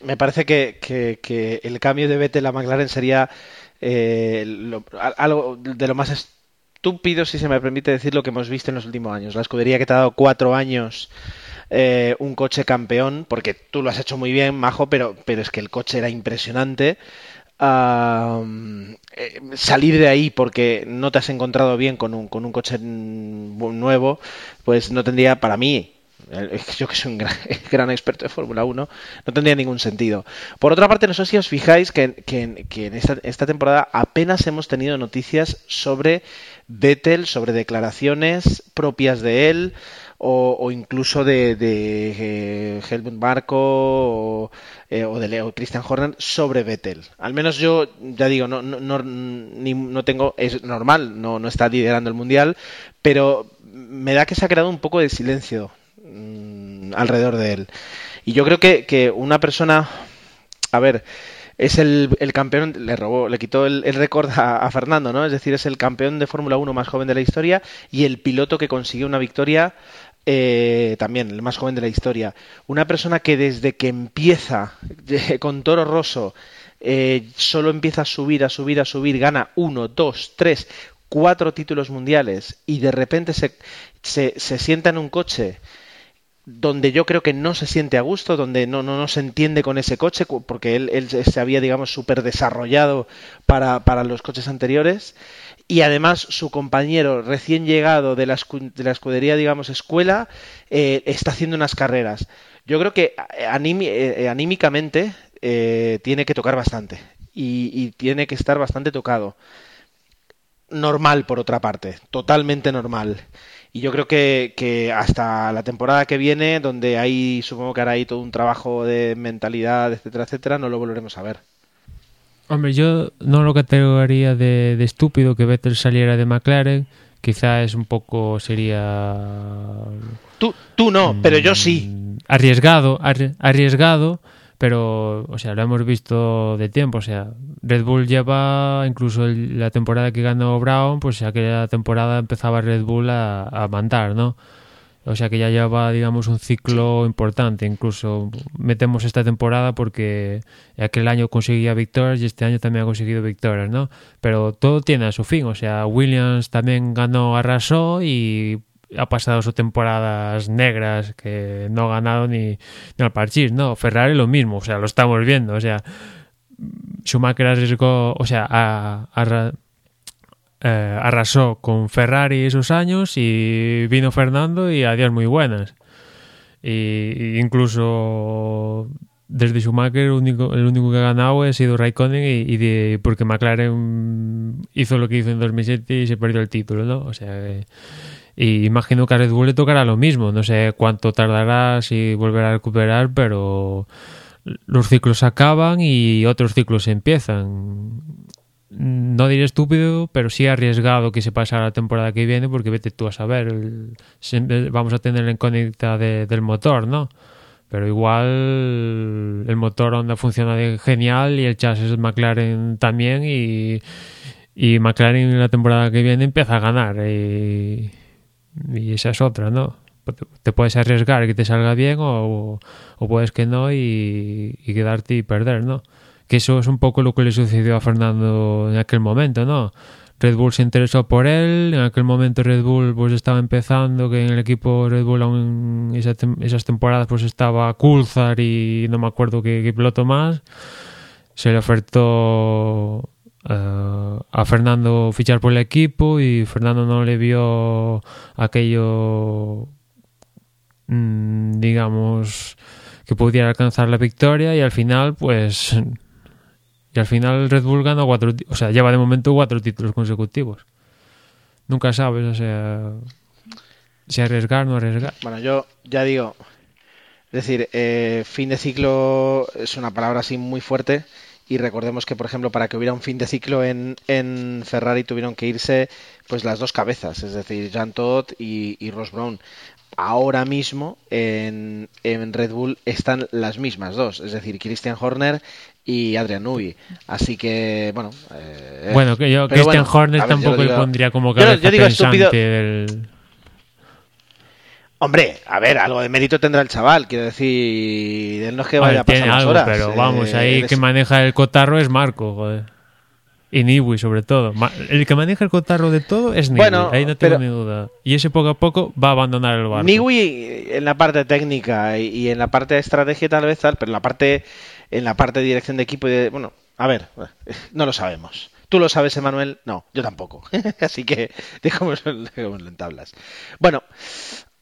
me parece que, que, que el cambio de Vettel a McLaren sería eh, lo, algo de lo más estúpido, si se me permite decir, lo que hemos visto en los últimos años. La escudería que te ha dado cuatro años eh, un coche campeón, porque tú lo has hecho muy bien, Majo, pero, pero es que el coche era impresionante. Eh, salir de ahí porque no te has encontrado bien con un, con un coche nuevo, pues no tendría para mí yo que soy un gran, experto de Fórmula 1, no tendría ningún sentido. Por otra parte, no sé si os fijáis que, en esta, temporada apenas hemos tenido noticias sobre Vettel, sobre declaraciones propias de él o, incluso de, de eh, Helmut Marko o, eh, de Leo Christian Horner sobre Vettel. Al menos yo, ya digo, no, no, no, no tengo, es normal, no, está liderando el mundial, pero me da que se ha creado un poco de silencio Mm, alrededor de él. Y yo creo que, una persona, a ver, es el, el, campeón, le robó, le quitó el, récord a, Fernando, ¿no? Es decir, es el campeón de Fórmula 1 más joven de la historia y el piloto que consiguió una victoria eh, también, el más joven de la historia. Una persona que desde que empieza con Toro Rosso eh, solo empieza a subir, a subir, a subir, gana uno, dos, tres, cuatro títulos mundiales y de repente se, se, se sienta en un coche donde yo creo que no se siente a gusto, donde no, no, no se entiende con ese coche, porque él, él se había, digamos, súper desarrollado para, para, los coches anteriores. Y además su compañero recién llegado de la, de la escudería, digamos, escuela, eh, está haciendo unas carreras. Yo creo que eh, eh, anímicamente tiene que tocar bastante y, tiene que estar bastante tocado. Normal, por otra parte, totalmente normal. Y yo creo que, que, hasta la temporada que viene, donde hay, supongo que hará ahí todo un trabajo de mentalidad, etcétera, etcétera, no lo volveremos a ver. Hombre, yo no lo categoría de, de estúpido que Vettel saliera de McLaren. Quizá es un poco, sería... Tú, tú no, pero yo sí. Mm, arriesgado, arriesgado pero, o sea, lo hemos visto de tiempo, o sea, Red Bull lleva, incluso la temporada que ganó Brown, pues aquella temporada empezaba Red Bull a, mandar, ¿no? O sea que ya lleva, digamos, un ciclo importante. Incluso metemos esta temporada porque aquel año conseguía victorias y este año también ha conseguido victorias, ¿no? Pero todo tiene a su fin. O sea, Williams también ganó, arrasó y ha pasado sus temporadas negras que no ha ganado ni, ni al parchís, ¿no? Ferrari lo mismo, o sea, lo estamos viendo, o sea, Schumacher arriesgó, o sea, eh, arrasó con Ferrari esos años y vino Fernando y adiós muy buenas. Y, incluso desde Schumacher el único, el único que ha ganado ha sido Raikkonen y, de, porque McLaren hizo lo que hizo en 2007 y se perdió el título, ¿no? O sea, y imagino que a Red Bull le tocará lo mismo. No sé cuánto tardará si volverá a recuperar, pero los ciclos acaban y otros ciclos empiezan. No diré estúpido, pero sí arriesgado que se pasara la temporada que viene, porque vete tú a saber. vamos a tener la incógnita del motor, ¿no? Pero igual el motor Honda funciona genial y el chasis McLaren también. Y, y McLaren en la temporada que viene empieza a ganar. Y, y esa es otra, ¿no? Te puedes arriesgar que te salga bien o, o puedes que no y, y, quedarte y perder, ¿no? Que eso es un poco lo que le sucedió a Fernando en aquel momento, ¿no? Red Bull se interesó por él, en aquel momento Red Bull pues estaba empezando, que en el equipo Red Bull aún esas temporadas pues estaba Coulthard y no me acuerdo qué, qué piloto más, se le ofertó uh, a Fernando fichar por el equipo y Fernando no le vio aquello, mmm, digamos, que pudiera alcanzar la victoria y al final, pues, y al final Red Bull ganó cuatro, o sea, lleva de momento cuatro títulos consecutivos. Nunca sabes, o sea, si arriesgar no arriesgar. Bueno, yo ya digo, es decir, eh, fin de ciclo es una palabra así muy fuerte y recordemos que, por ejemplo, para que hubiera un fin de ciclo en, en Ferrari tuvieron que irse pues las dos cabezas, es decir, Jean Todt y, Ross Brown. Ahora mismo en, en, Red Bull están las mismas dos, es decir, Christian Horner y Adrian Newey. Así que, bueno. Eh, bueno, que yo Christian Horner tampoco le pondría como cabeza yo, yo digo pensante del Hombre, a ver, algo de mérito tendrá el chaval, quiero decir, él no es que vaya a pasar algo, Pero vamos, eh, ahí que maneja el cotarro es Marco, joder. Y Niwi, sobre todo. El que maneja el cotarro de todo es Niwi, ahí no tengo ni duda. Y ese poco a poco va a abandonar el barco. Niwi en la parte técnica y en la parte de estrategia tal vez tal, pero en la parte, en la parte de dirección de equipo y de... Bueno, a ver, no lo sabemos. ¿Tú lo sabes, Emanuel? No, yo tampoco. Así que dejémoslo, en tablas. Bueno,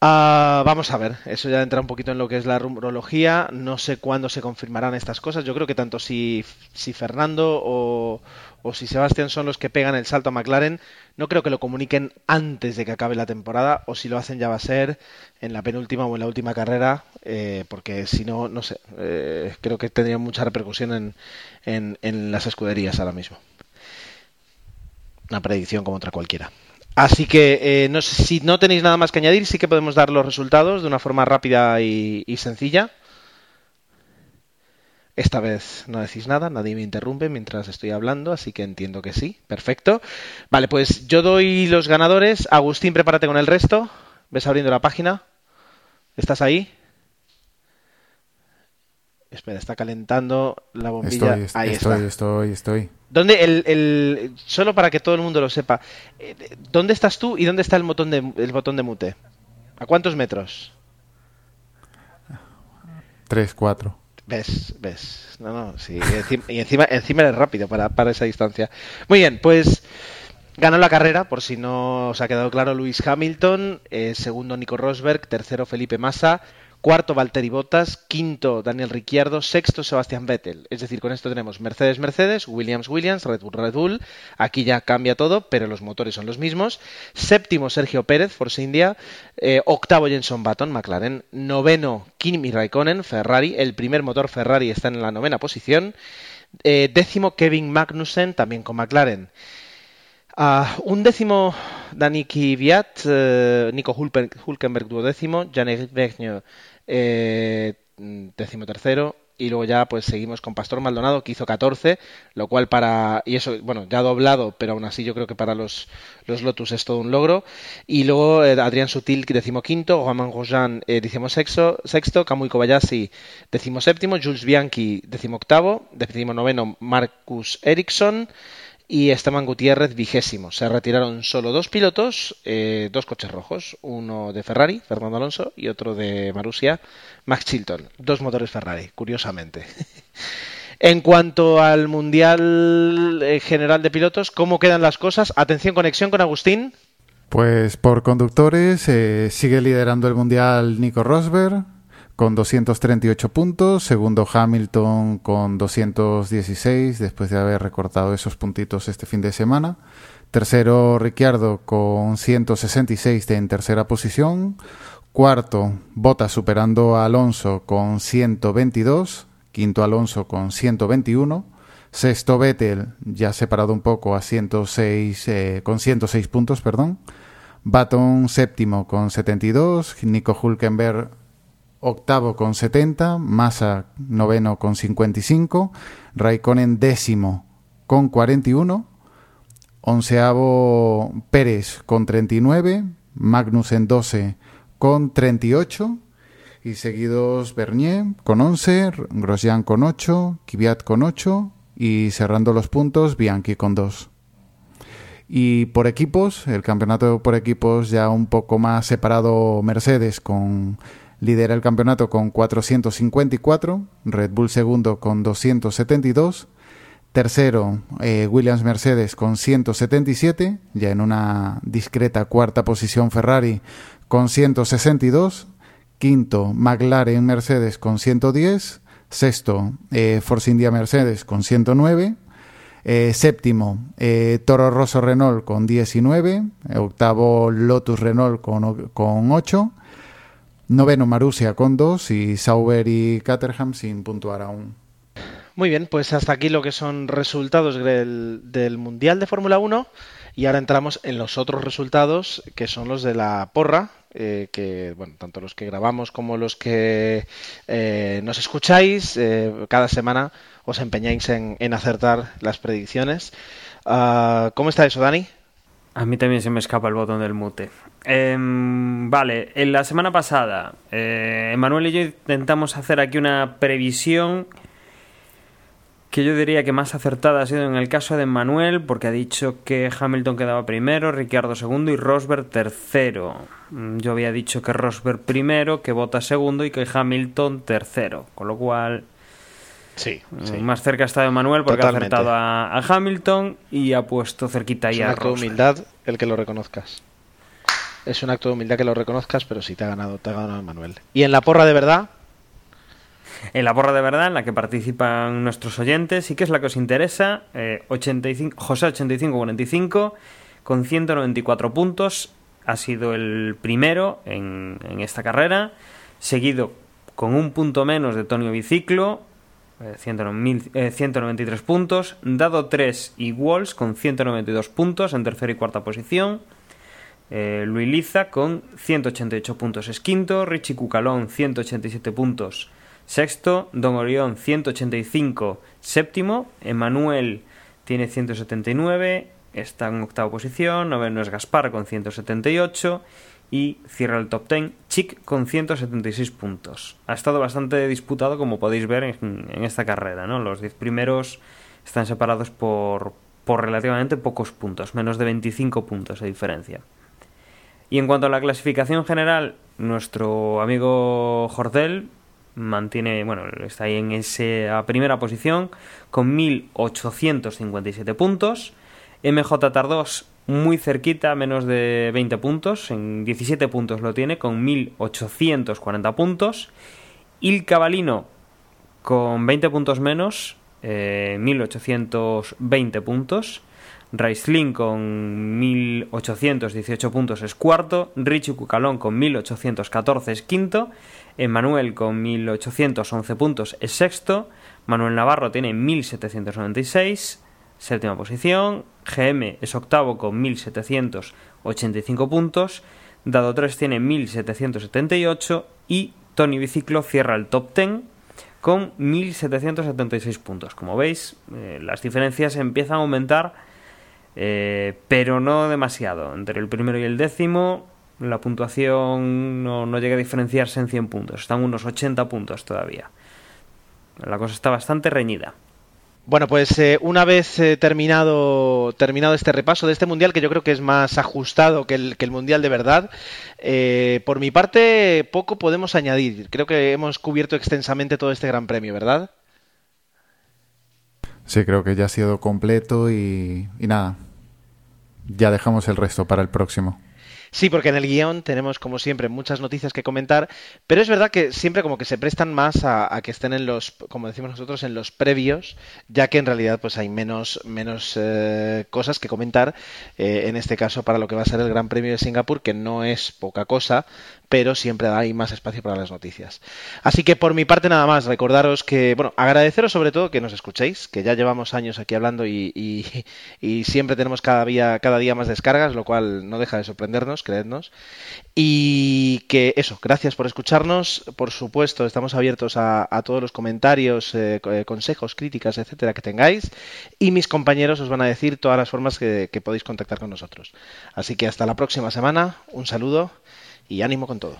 ah, vamos a ver. Eso ya entra un poquito en lo que es la rumorología. No sé cuándo se confirmarán estas cosas. Yo creo que tanto si, si Fernando o, o si Sebastián son los que pegan el salto a McLaren, no creo que lo comuniquen antes de que acabe la temporada, o si lo hacen ya va a ser en la penúltima o en la última carrera, eh, porque si no, no sé, eh, creo que tendría mucha repercusión en, en, las escuderías ahora mismo. Una predicción como otra cualquiera. Así que eh, si no tenéis nada más que añadir, sí que podemos dar los resultados de una forma rápida y sencilla. Esta vez no decís nada, nadie me interrumpe mientras estoy hablando, así que entiendo que sí. Perfecto. Vale, pues yo doy los ganadores. Agustín, prepárate con el resto. ¿Ves abriendo la página? ¿Estás ahí? Espera, está calentando la bombilla. Estoy, ahí estoy, estoy, estoy. ¿Dónde el, el, solo para que todo el mundo lo sepa, eh, ¿dónde estás tú y dónde está el botón de, el botón de mute? ¿A cuántos metros? Tres, cuatro. Ves, ves. No, no, sí. Y encima, encima, eres rápido para, para esa distancia. Muy bien, pues ganó la carrera, por si no os ha quedado claro, Luis Hamilton, eh, segundo Nico Rosberg, tercero Felipe Massa, cuarto Valtteri Bottas, quinto Daniel Ricciardo, sexto Sebastián Vettel. Es decir, con esto tenemos Mercedes Mercedes, Williams Williams, Red Bull Red Bull. Aquí ya cambia todo, pero los motores son los mismos. Séptimo Sergio Pérez, Force India. Eh, octavo Jenson Button, McLaren. Noveno Kimi Raikkonen, Ferrari. El primer motor Ferrari está en la novena posición. Eh, décimo Kevin Magnussen, también con McLaren. Uh, un décimo Dani Kvyat, uh, Nico Hulkenberg duodécimo, Janek Vegno eh, décimo tercero, y luego ya pues seguimos con Pastor Maldonado que hizo 14, lo cual para y eso bueno, ya doblado, pero aún así yo creo que para los, los Lotus es todo un logro. Y luego eh, Adrián Sutil decimoquinto, Romain Grosjean eh, sexto, sexto, Kamui Kobayashi séptimo, Jules Bianchi decimoctavo, noveno Marcus Ericsson y Esteban Gutiérrez vigésimo. Se retiraron solo dos pilotos, eh, dos coches rojos, uno de Ferrari, Fernando Alonso, y otro de Marussia, Max Chilton. Dos motores Ferrari, curiosamente. en cuanto al Mundial eh, General de Pilotos, ¿cómo quedan las cosas? Atención, conexión con Agustín. Pues por conductores eh, sigue liderando el Mundial Nico Rosberg, con 238 puntos, segundo Hamilton con 216 después de haber recortado esos puntitos este fin de semana, tercero Ricciardo con 166 en tercera posición, cuarto Bottas superando a Alonso con 122, quinto Alonso con 121, sexto Vettel ya separado un poco a 106 eh, con 106 puntos, perdón. Baton séptimo con 72, Nico Hulkenberg octavo con 70, Massa noveno con 55, Raikkonen décimo con 41, onceavo Pérez con 39, Magnussen 12 con 38 y seguidos Bernier con 11, Grosjean con 8, Kvyat con 8 y cerrando los puntos Bianchi con 2. Y por equipos, el campeonato por equipos ya un poco más separado Mercedes con Lidera el campeonato con 454, Red Bull segundo con 272, tercero eh, Williams Mercedes con 177, ya en una discreta cuarta posición Ferrari con 162, quinto McLaren Mercedes con 110, sexto eh, Force India Mercedes con 109, eh, séptimo, Toro Rosso Renault con 19. Octavo, Lotus Renault con, con 8. Noveno Marussia con dos y Sauber y Caterham sin puntuar aún. Muy bien, pues hasta aquí lo que son resultados del, Mundial de Fórmula 1 y ahora entramos en los otros resultados que son los de la porra, eh, que bueno, tanto los que grabamos como los que eh, nos escucháis, eh, cada semana os empeñáis en, acertar las predicciones. Ah, ¿Cómo está eso, Dani? A mí también se me escapa el botón del mute. Em, vale, en la semana pasada, eh, Emanuel y yo intentamos hacer aquí una previsión que yo diría que más acertada ha sido en el caso de Manuel, porque ha dicho que Hamilton quedaba primero, Ricciardo segundo y Rosberg tercero. Mm, yo había dicho que Rosberg primero, que Bottas segundo y que Hamilton tercero, con lo cual Sí, mm, sí. más cerca está de Manuel porque Totalmente. ha acertado a, a Hamilton y ha puesto cerquita Es ya un acto de humildad el que lo reconozcas. Es un acto de humildad que lo reconozcas, pero sí te ha ganado, te ha ganado Manuel. Y en la porra de verdad, En la porra de verdad, en la que participan nuestros oyentes, y que es la que os interesa, eh, 85, José 8545, con 194 puntos, ha sido el primero en, en esta carrera, seguido con un punto menos de Tonio Biciclo, eh, 109 eh, 193 puntos, Dado 3 y Walls con 192 puntos en tercera y cuarta posición, eh, Luis Liza con 188 puntos es quinto, Richie Cucalón 187 puntos sexto, Don Orión 185 séptimo, Emanuel tiene 179, está en octava posición, noveno es Gaspar con 178 y cierra el top 10 Chic con 176 puntos. Ha estado bastante disputado como podéis ver en, en esta carrera, ¿no? Los 10 primeros están separados por, por relativamente pocos puntos, menos de 25 puntos de diferencia. Y en cuanto a la clasificación general, nuestro amigo Jordel mantiene, bueno, está ahí en esa primera posición con 1857 puntos. MJ Tardos muy cerquita, menos de 20 puntos, en 17 puntos lo tiene con 1840 puntos. Il Cavalino con 20 puntos menos, eh, 1820 puntos. Raistlin con 1818 puntos es cuarto, Richie Cucalón con 1814 es quinto, Emanuel con 1811 puntos es sexto, Manuel Navarro tiene 1796, séptima posición, GM es octavo con 1785 puntos, Dado 3 tiene 1778 y Tony Biciclo cierra el top 10 con 1776 puntos. Como veis, eh, las diferencias empiezan a aumentar eh, pero no demasiado. Entre el primero y el décimo, la puntuación no, no llega a diferenciarse en 100 puntos. Están unos 80 puntos todavía. La cosa está bastante reñida. Bueno, pues eh, una vez eh, terminado, terminado este repaso de este mundial, que yo creo que es más ajustado que el, que el mundial de verdad, eh, por mi parte poco podemos añadir. Creo que hemos cubierto extensamente todo este gran premio, ¿verdad? Sí, creo que ya ha sido completo y, y nada. Ya dejamos el resto para el próximo. Sí, porque en el guion tenemos, como siempre, muchas noticias que comentar, pero es verdad que siempre como que se prestan más a, que estén en los, como decimos nosotros, en los previos, ya que en realidad pues hay menos, menos eh, cosas que comentar, eh, en este caso para lo que va a ser el Gran Premio de Singapur, que no es poca cosa, pero siempre hay más espacio para las noticias. Así que por mi parte nada más, recordaros que, bueno, agradeceros sobre todo que nos escuchéis, que ya llevamos años aquí hablando y, y, siempre tenemos cada día, cada día más descargas, lo cual no deja de sorprendernos, creednos. Y que eso, gracias por escucharnos. Por supuesto, estamos abiertos a, todos los comentarios, eh, consejos, críticas, etcétera, que tengáis. Y mis compañeros os van a decir todas las formas que podéis contactar con nosotros. Así que hasta la próxima semana, un saludo y ánimo con todo.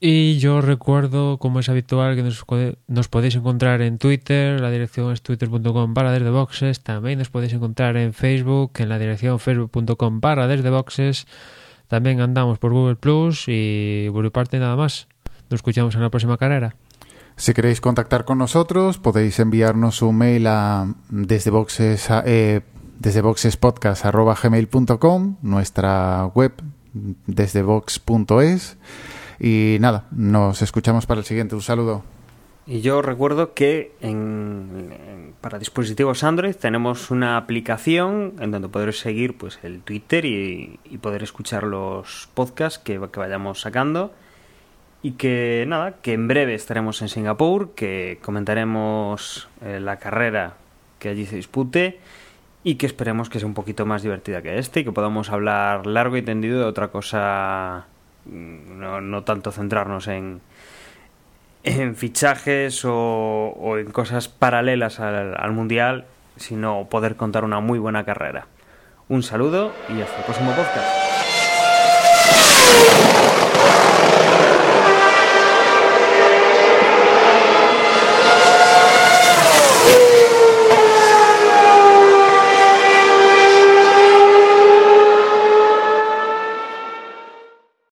Y yo recuerdo, como es habitual, que nos, nos podéis encontrar en Twitter, la dirección es twitter.com barra desde boxes, también nos podéis encontrar en Facebook, en la dirección facebook.com barra desde boxes, también andamos por Google Plus y por mi parte nada más. Nos escuchamos en la próxima carrera. Si queréis contactar con nosotros, podéis enviarnos un mail a desde boxes a, eh, desde boxespodcast.gmail.com, nuestra web desde box.es. Y nada, nos escuchamos para el siguiente. Un saludo. Y yo recuerdo que en, para dispositivos Android tenemos una aplicación en donde podréis seguir pues el Twitter y, y poder escuchar los podcasts que, que, vayamos sacando. Y que nada, que en breve estaremos en Singapur, que comentaremos eh, la carrera que allí se dispute y que esperemos que sea un poquito más divertida que este y que podamos hablar largo y tendido de otra cosa, mm, no, no tanto centrarnos en, fichajes o, en cosas paralelas al Mundial, sino poder contar una muy buena carrera. Un saludo y hasta el próximo podcast.